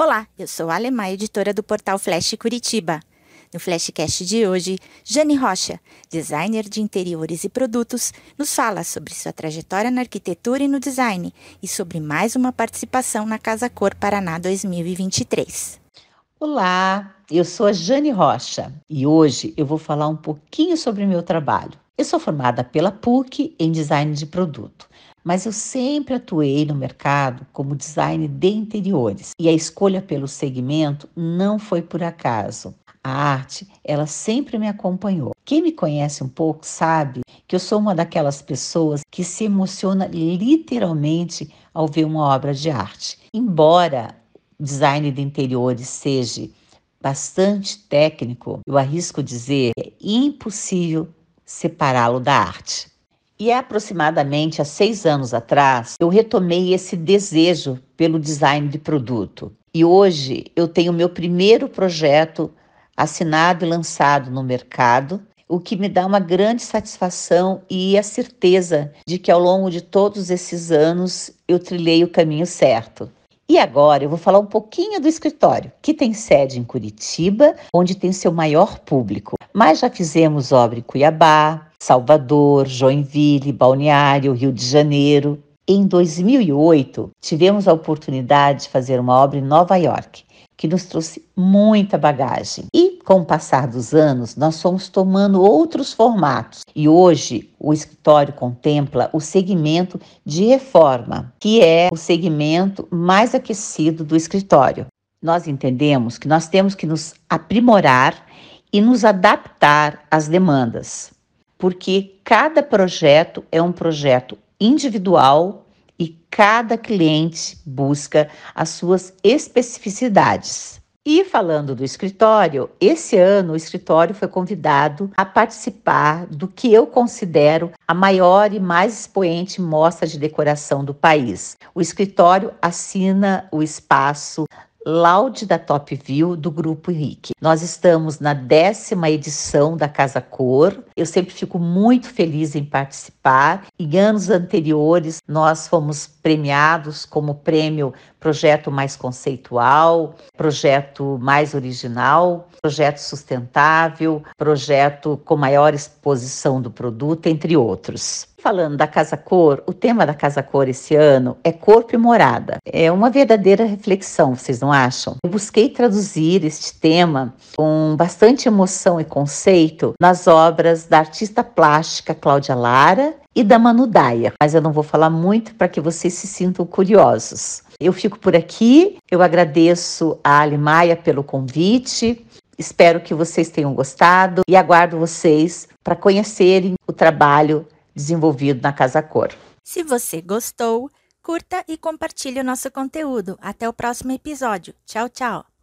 Olá, eu sou a Alemã, editora do portal Flash Curitiba. No Flashcast de hoje, Jane Rocha, designer de interiores e produtos, nos fala sobre sua trajetória na arquitetura e no design e sobre mais uma participação na Casa Cor Paraná 2023. Olá, eu sou a Jane Rocha e hoje eu vou falar um pouquinho sobre o meu trabalho. Eu sou formada pela PUC em design de produto mas eu sempre atuei no mercado como design de interiores e a escolha pelo segmento não foi por acaso. A arte, ela sempre me acompanhou. Quem me conhece um pouco sabe que eu sou uma daquelas pessoas que se emociona literalmente ao ver uma obra de arte. Embora design de interiores seja bastante técnico, eu arrisco dizer é impossível separá-lo da arte. E aproximadamente há seis anos atrás, eu retomei esse desejo pelo design de produto. E hoje eu tenho meu primeiro projeto assinado e lançado no mercado, o que me dá uma grande satisfação e a certeza de que ao longo de todos esses anos eu trilhei o caminho certo. E agora eu vou falar um pouquinho do escritório, que tem sede em Curitiba, onde tem seu maior público. Mas já fizemos obra em Cuiabá, Salvador, Joinville, Balneário, Rio de Janeiro. Em 2008, tivemos a oportunidade de fazer uma obra em Nova York, que nos trouxe muita bagagem. E com o passar dos anos, nós fomos tomando outros formatos. E hoje, o escritório contempla o segmento de reforma, que é o segmento mais aquecido do escritório. Nós entendemos que nós temos que nos aprimorar e nos adaptar às demandas porque cada projeto é um projeto individual e cada cliente busca as suas especificidades. E falando do escritório, esse ano o escritório foi convidado a participar do que eu considero a maior e mais expoente mostra de decoração do país. O escritório assina o espaço Laude da Top View do Grupo Rick. Nós estamos na décima edição da Casa Cor. Eu sempre fico muito feliz em participar. Em anos anteriores, nós fomos premiados como prêmio Projeto Mais Conceitual, Projeto Mais Original, Projeto Sustentável, Projeto com maior exposição do produto, entre outros. Falando da Casa Cor, o tema da Casa Cor esse ano é corpo e morada. É uma verdadeira reflexão, vocês não acham? Eu busquei traduzir este tema com bastante emoção e conceito nas obras da artista plástica Cláudia Lara e da Manu Daia, mas eu não vou falar muito para que vocês se sintam curiosos. Eu fico por aqui, eu agradeço a Ali Maia pelo convite, espero que vocês tenham gostado e aguardo vocês para conhecerem o trabalho desenvolvido na Casa Cor. Se você gostou, curta e compartilhe o nosso conteúdo. Até o próximo episódio. Tchau, tchau!